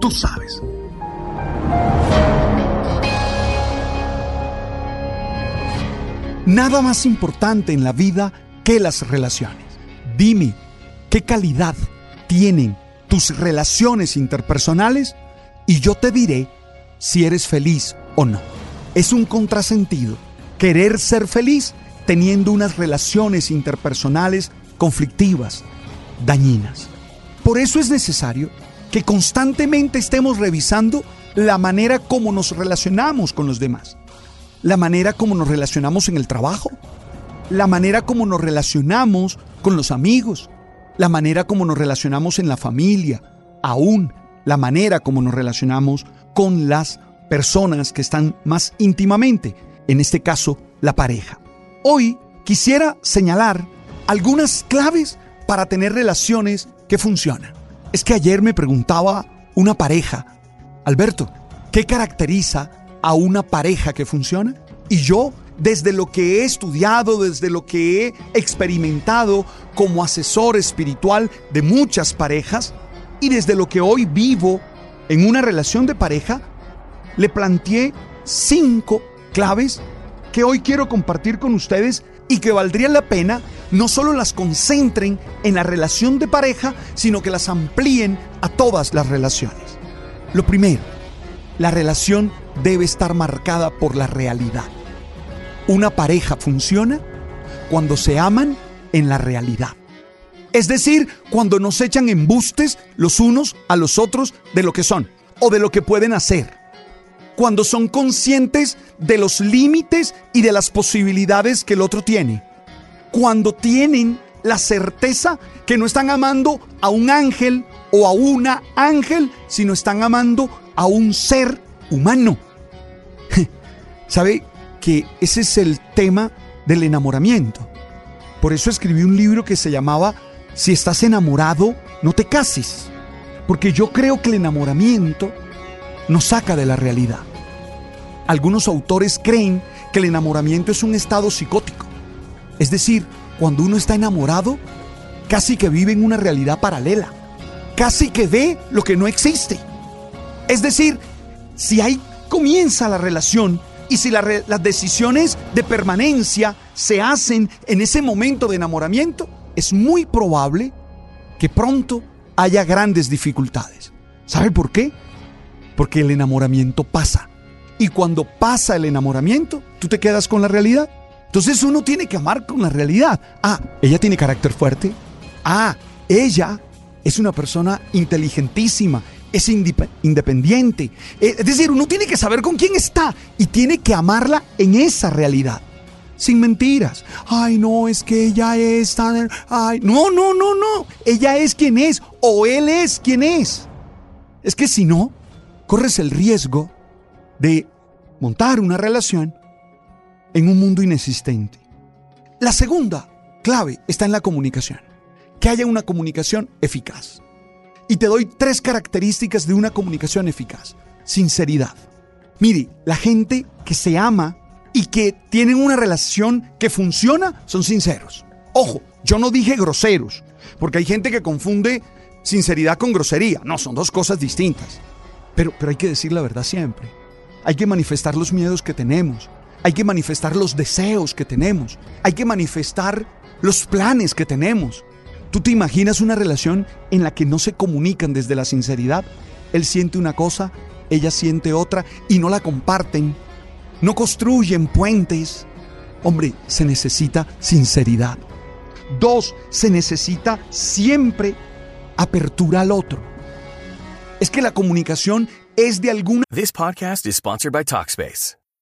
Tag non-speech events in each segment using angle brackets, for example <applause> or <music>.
Tú sabes. Nada más importante en la vida que las relaciones. Dime, ¿qué calidad tienen tus relaciones interpersonales? Y yo te diré si eres feliz o no. Es un contrasentido querer ser feliz teniendo unas relaciones interpersonales conflictivas, dañinas. Por eso es necesario que constantemente estemos revisando la manera como nos relacionamos con los demás, la manera como nos relacionamos en el trabajo, la manera como nos relacionamos con los amigos, la manera como nos relacionamos en la familia, aún la manera como nos relacionamos con las personas que están más íntimamente, en este caso la pareja. Hoy quisiera señalar algunas claves para tener relaciones que funcionan. Es que ayer me preguntaba una pareja, Alberto, ¿qué caracteriza a una pareja que funciona? Y yo, desde lo que he estudiado, desde lo que he experimentado como asesor espiritual de muchas parejas, y desde lo que hoy vivo en una relación de pareja, le planteé cinco claves que hoy quiero compartir con ustedes y que valdría la pena no solo las concentren en la relación de pareja, sino que las amplíen a todas las relaciones. Lo primero, la relación debe estar marcada por la realidad. Una pareja funciona cuando se aman en la realidad. Es decir, cuando nos echan embustes los unos a los otros de lo que son o de lo que pueden hacer. Cuando son conscientes de los límites y de las posibilidades que el otro tiene. Cuando tienen la certeza que no están amando a un ángel o a una ángel, sino están amando a un ser humano. <laughs> ¿Sabe que ese es el tema del enamoramiento? Por eso escribí un libro que se llamaba Si estás enamorado, no te cases. Porque yo creo que el enamoramiento nos saca de la realidad. Algunos autores creen que el enamoramiento es un estado psicótico. Es decir, cuando uno está enamorado, casi que vive en una realidad paralela. Casi que ve lo que no existe. Es decir, si ahí comienza la relación y si las decisiones de permanencia se hacen en ese momento de enamoramiento, es muy probable que pronto haya grandes dificultades. ¿Sabe por qué? Porque el enamoramiento pasa. Y cuando pasa el enamoramiento, tú te quedas con la realidad. Entonces uno tiene que amar con la realidad. Ah, ella tiene carácter fuerte. Ah, ella es una persona inteligentísima, es independiente. Eh, es decir, uno tiene que saber con quién está y tiene que amarla en esa realidad. Sin mentiras. Ay, no, es que ella es tan... Ay, no, no, no, no. Ella es quien es o él es quien es. Es que si no, corres el riesgo de montar una relación en un mundo inexistente. La segunda clave está en la comunicación. Que haya una comunicación eficaz. Y te doy tres características de una comunicación eficaz. sinceridad. Mire, la gente que se ama y que tienen una relación que funciona son sinceros. Ojo, yo no dije groseros, porque hay gente que confunde sinceridad con grosería. No, son dos cosas distintas. Pero, pero hay que decir la verdad siempre. Hay que manifestar los miedos que tenemos. Hay que manifestar los deseos que tenemos. Hay que manifestar los planes que tenemos. ¿Tú te imaginas una relación en la que no se comunican desde la sinceridad? Él siente una cosa, ella siente otra y no la comparten. No construyen puentes. Hombre, se necesita sinceridad. Dos, se necesita siempre apertura al otro. Es que la comunicación es de alguna... This podcast is sponsored by Talkspace.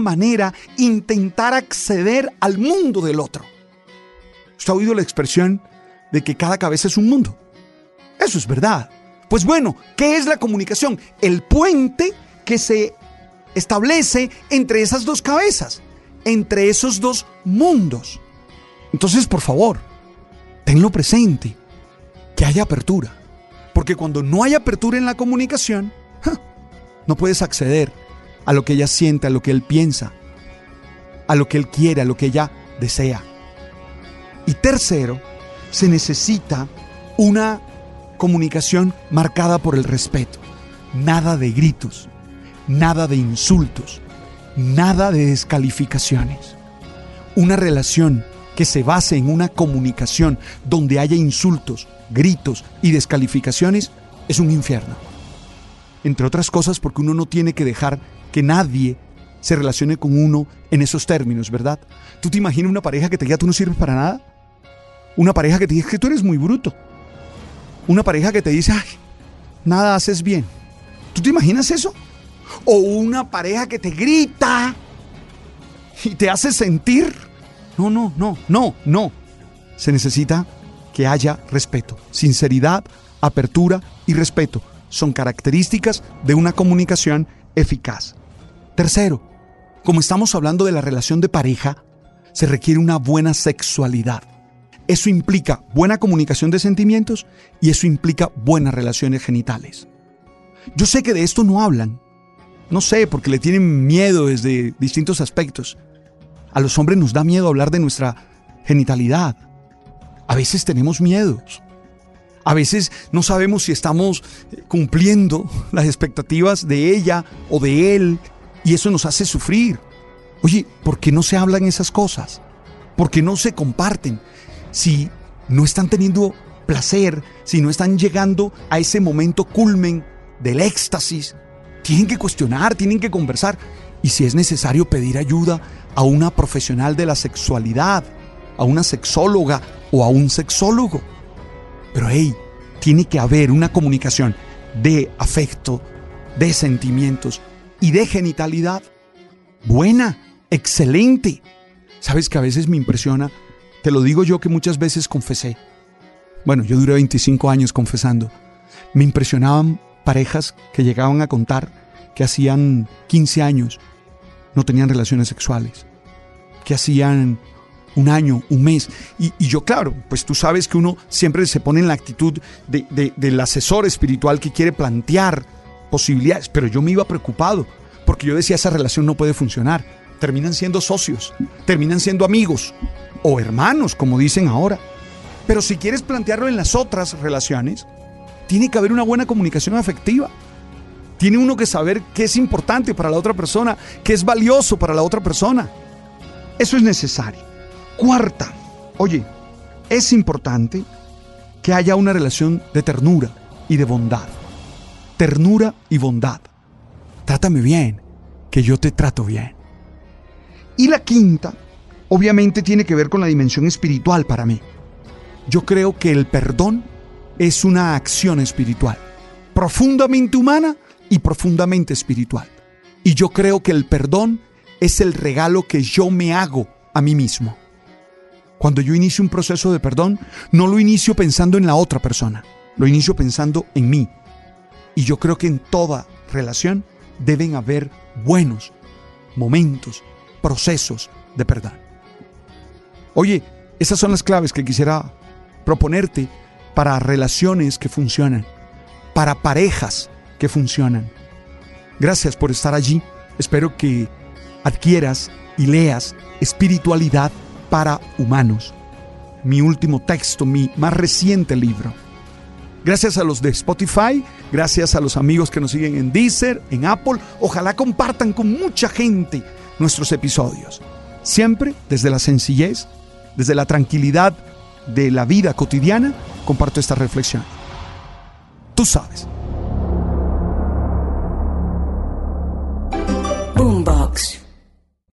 manera intentar acceder al mundo del otro. ¿Usted ha oído la expresión de que cada cabeza es un mundo? Eso es verdad. Pues bueno, ¿qué es la comunicación? El puente que se establece entre esas dos cabezas, entre esos dos mundos. Entonces, por favor, tenlo presente, que haya apertura. Porque cuando no hay apertura en la comunicación, no puedes acceder a lo que ella siente, a lo que él piensa, a lo que él quiere, a lo que ella desea. Y tercero, se necesita una comunicación marcada por el respeto. Nada de gritos, nada de insultos, nada de descalificaciones. Una relación que se base en una comunicación donde haya insultos, gritos y descalificaciones es un infierno. Entre otras cosas porque uno no tiene que dejar que nadie se relacione con uno en esos términos, ¿verdad? ¿Tú te imaginas una pareja que te diga tú no sirves para nada? Una pareja que te dice que tú eres muy bruto. Una pareja que te dice, ay, nada haces bien. ¿Tú te imaginas eso? O una pareja que te grita y te hace sentir. No, no, no, no, no. Se necesita que haya respeto, sinceridad, apertura y respeto. Son características de una comunicación eficaz. Tercero, como estamos hablando de la relación de pareja, se requiere una buena sexualidad. Eso implica buena comunicación de sentimientos y eso implica buenas relaciones genitales. Yo sé que de esto no hablan. No sé, porque le tienen miedo desde distintos aspectos. A los hombres nos da miedo hablar de nuestra genitalidad. A veces tenemos miedos. A veces no sabemos si estamos cumpliendo las expectativas de ella o de él y eso nos hace sufrir. Oye, ¿por qué no se hablan esas cosas? ¿Por qué no se comparten? Si no están teniendo placer, si no están llegando a ese momento culmen del éxtasis, tienen que cuestionar, tienen que conversar y si es necesario pedir ayuda a una profesional de la sexualidad, a una sexóloga o a un sexólogo. Pero hey, tiene que haber una comunicación de afecto, de sentimientos y de genitalidad buena, excelente. Sabes que a veces me impresiona, te lo digo yo que muchas veces confesé. Bueno, yo duré 25 años confesando. Me impresionaban parejas que llegaban a contar que hacían 15 años no tenían relaciones sexuales, que hacían un año, un mes. Y, yo, claro, pues tú sabes que uno siempre se pone en la actitud de, de, del asesor espiritual que quiere plantear posibilidades, pero yo me iba preocupado, porque yo decía, esa relación no puede funcionar. Terminan siendo socios, terminan siendo amigos o hermanos, como dicen ahora. Pero si quieres plantearlo en las otras relaciones, tiene que haber una buena comunicación afectiva. Tiene uno que saber qué es importante para la otra persona, qué es valioso para la otra persona. Eso es necesario. Cuarta, oye, es importante que haya una relación de ternura y de bondad. Ternura y bondad. Trátame bien, que yo te trato bien. Y la quinta, obviamente tiene que ver con la dimensión espiritual para mí. Yo creo que el perdón es una acción espiritual, profundamente humana y profundamente espiritual. Y yo creo que el perdón es el regalo que yo me hago a mí mismo. Cuando yo inicio un proceso de perdón, no lo inicio pensando en la otra persona, lo inicio pensando en mí. Y yo creo que en toda relación deben haber buenos momentos, procesos de perdón. Oye, esas son las claves que quisiera proponerte para relaciones que funcionan, para parejas que funcionan. Gracias por estar allí. Espero que adquieras y leas Espiritualidad para Humanos, mi último texto, mi más reciente libro. Gracias a los de Spotify, gracias a los amigos que nos siguen en Deezer, en Apple. Ojalá compartan con mucha gente nuestros episodios. Siempre desde la sencillez, desde la tranquilidad de la vida cotidiana, comparto esta reflexión. Tú sabes.